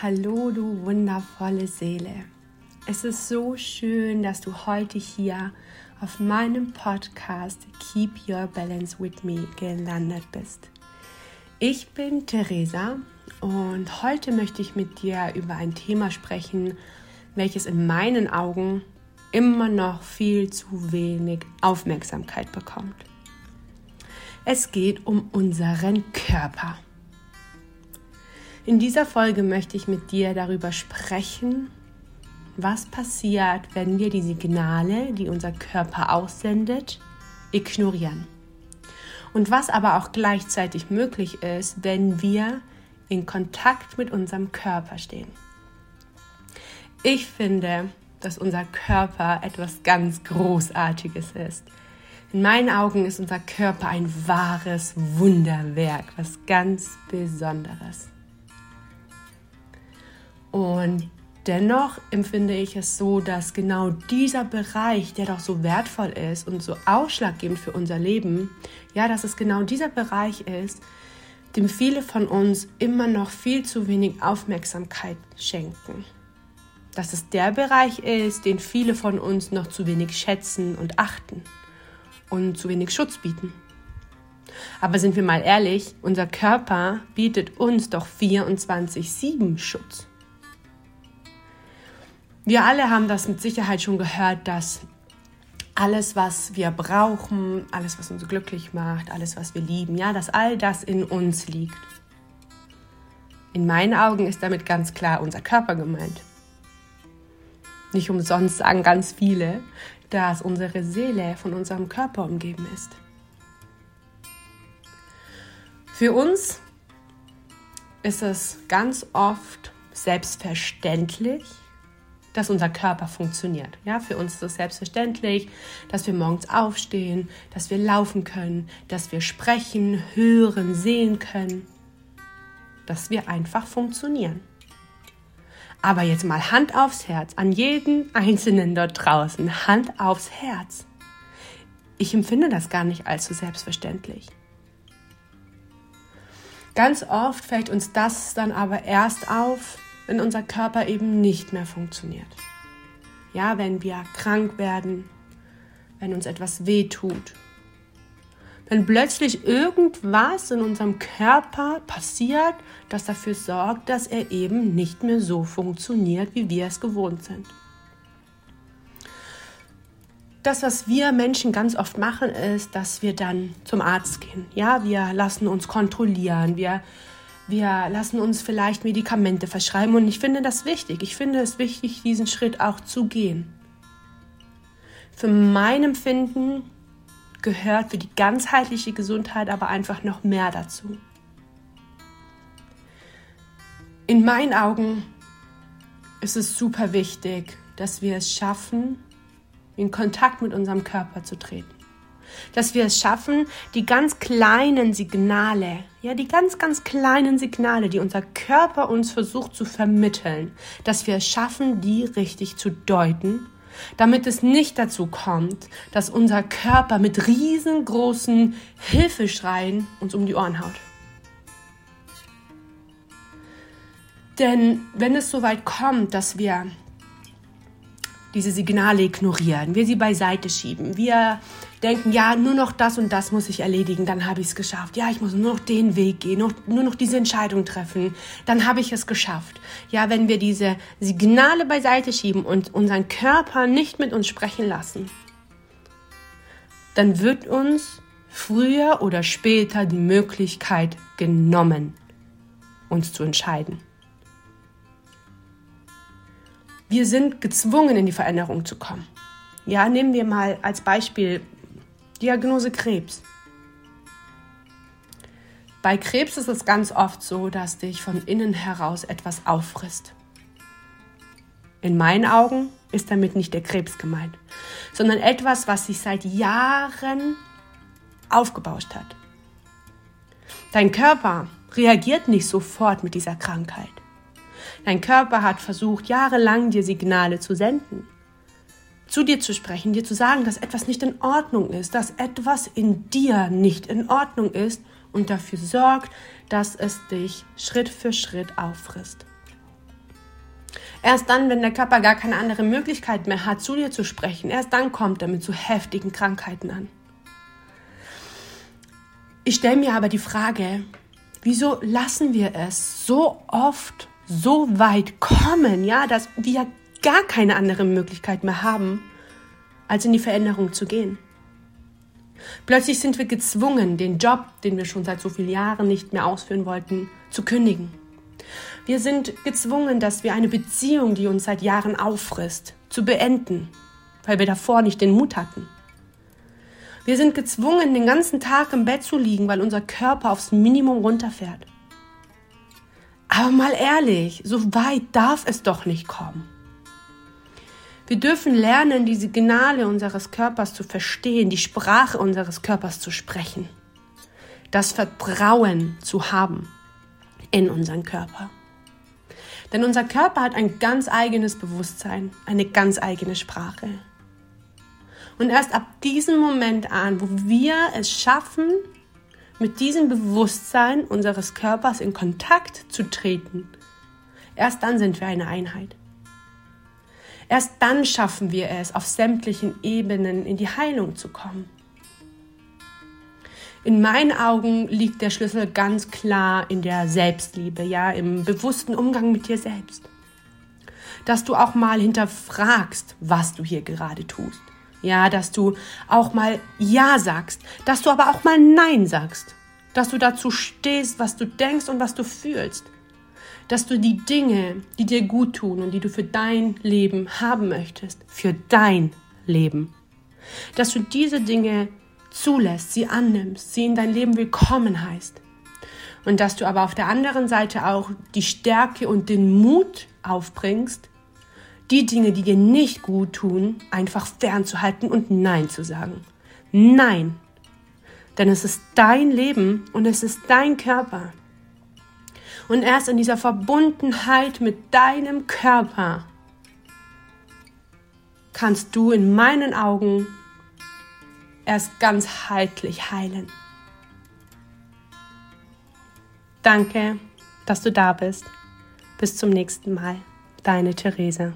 Hallo, du wundervolle Seele. Es ist so schön, dass du heute hier auf meinem Podcast Keep Your Balance with Me gelandet bist. Ich bin Theresa und heute möchte ich mit dir über ein Thema sprechen, welches in meinen Augen immer noch viel zu wenig Aufmerksamkeit bekommt. Es geht um unseren Körper. In dieser Folge möchte ich mit dir darüber sprechen, was passiert, wenn wir die Signale, die unser Körper aussendet, ignorieren. Und was aber auch gleichzeitig möglich ist, wenn wir in Kontakt mit unserem Körper stehen. Ich finde, dass unser Körper etwas ganz Großartiges ist. In meinen Augen ist unser Körper ein wahres Wunderwerk, was ganz Besonderes. Und dennoch empfinde ich es so, dass genau dieser Bereich, der doch so wertvoll ist und so ausschlaggebend für unser Leben, ja, dass es genau dieser Bereich ist, dem viele von uns immer noch viel zu wenig Aufmerksamkeit schenken. Dass es der Bereich ist, den viele von uns noch zu wenig schätzen und achten und zu wenig Schutz bieten. Aber sind wir mal ehrlich, unser Körper bietet uns doch 24-7 Schutz. Wir alle haben das mit Sicherheit schon gehört, dass alles, was wir brauchen, alles, was uns glücklich macht, alles, was wir lieben, ja, dass all das in uns liegt. In meinen Augen ist damit ganz klar unser Körper gemeint. Nicht umsonst sagen ganz viele, dass unsere Seele von unserem Körper umgeben ist. Für uns ist es ganz oft selbstverständlich, dass unser Körper funktioniert. Ja, für uns ist es selbstverständlich, dass wir morgens aufstehen, dass wir laufen können, dass wir sprechen, hören, sehen können, dass wir einfach funktionieren. Aber jetzt mal Hand aufs Herz, an jeden Einzelnen dort draußen, Hand aufs Herz. Ich empfinde das gar nicht allzu selbstverständlich. Ganz oft fällt uns das dann aber erst auf, wenn unser Körper eben nicht mehr funktioniert. Ja, wenn wir krank werden, wenn uns etwas wehtut, wenn plötzlich irgendwas in unserem Körper passiert, das dafür sorgt, dass er eben nicht mehr so funktioniert, wie wir es gewohnt sind. Das, was wir Menschen ganz oft machen, ist, dass wir dann zum Arzt gehen. Ja, wir lassen uns kontrollieren, wir wir lassen uns vielleicht Medikamente verschreiben und ich finde das wichtig. Ich finde es wichtig, diesen Schritt auch zu gehen. Für mein Empfinden gehört für die ganzheitliche Gesundheit aber einfach noch mehr dazu. In meinen Augen ist es super wichtig, dass wir es schaffen, in Kontakt mit unserem Körper zu treten dass wir es schaffen, die ganz kleinen Signale, ja, die ganz, ganz kleinen Signale, die unser Körper uns versucht zu vermitteln, dass wir es schaffen, die richtig zu deuten, damit es nicht dazu kommt, dass unser Körper mit riesengroßen Hilfeschreien uns um die Ohren haut. Denn wenn es so weit kommt, dass wir diese Signale ignorieren, wir sie beiseite schieben, wir denken, ja, nur noch das und das muss ich erledigen, dann habe ich es geschafft. Ja, ich muss nur noch den Weg gehen, nur, nur noch diese Entscheidung treffen, dann habe ich es geschafft. Ja, wenn wir diese Signale beiseite schieben und unseren Körper nicht mit uns sprechen lassen, dann wird uns früher oder später die Möglichkeit genommen, uns zu entscheiden. Wir sind gezwungen, in die Veränderung zu kommen. Ja, nehmen wir mal als Beispiel Diagnose Krebs. Bei Krebs ist es ganz oft so, dass dich von innen heraus etwas auffrisst. In meinen Augen ist damit nicht der Krebs gemeint, sondern etwas, was sich seit Jahren aufgebauscht hat. Dein Körper reagiert nicht sofort mit dieser Krankheit. Dein Körper hat versucht, jahrelang dir Signale zu senden, zu dir zu sprechen, dir zu sagen, dass etwas nicht in Ordnung ist, dass etwas in dir nicht in Ordnung ist und dafür sorgt, dass es dich Schritt für Schritt auffrisst. Erst dann, wenn der Körper gar keine andere Möglichkeit mehr hat, zu dir zu sprechen, erst dann kommt er mit so heftigen Krankheiten an. Ich stelle mir aber die Frage, wieso lassen wir es so oft so weit kommen, ja, dass wir gar keine andere Möglichkeit mehr haben, als in die Veränderung zu gehen? Plötzlich sind wir gezwungen, den Job, den wir schon seit so vielen Jahren nicht mehr ausführen wollten, zu kündigen. Wir sind gezwungen, dass wir eine Beziehung, die uns seit Jahren auffrisst, zu beenden, weil wir davor nicht den Mut hatten. Wir sind gezwungen, den ganzen Tag im Bett zu liegen, weil unser Körper aufs Minimum runterfährt. Aber mal ehrlich, so weit darf es doch nicht kommen. Wir dürfen lernen, die Signale unseres Körpers zu verstehen, die Sprache unseres Körpers zu sprechen, das Vertrauen zu haben in unseren Körper. Denn unser Körper hat ein ganz eigenes Bewusstsein, eine ganz eigene Sprache. Und erst ab diesem Moment an, wo wir es schaffen, mit diesem Bewusstsein unseres Körpers in Kontakt zu treten, erst dann sind wir eine Einheit. Erst dann schaffen wir es, auf sämtlichen Ebenen in die Heilung zu kommen. In meinen Augen liegt der Schlüssel ganz klar in der Selbstliebe, ja, im bewussten Umgang mit dir selbst. Dass du auch mal hinterfragst, was du hier gerade tust. Ja, dass du auch mal Ja sagst, dass du aber auch mal Nein sagst, dass du dazu stehst, was du denkst und was du fühlst, dass du die Dinge, die dir gut tun und die du für dein Leben haben möchtest, für dein Leben, dass du diese Dinge zulässt, sie annimmst, sie in dein Leben willkommen heißt. Und dass du aber auf der anderen Seite auch die Stärke und den Mut aufbringst, die Dinge, die dir nicht gut tun, einfach fernzuhalten und Nein zu sagen. Nein. Denn es ist dein Leben und es ist dein Körper. Und erst in dieser Verbundenheit mit deinem Körper kannst du in meinen Augen erst ganzheitlich heilen. Danke, dass du da bist. Bis zum nächsten Mal. Deine Theresa.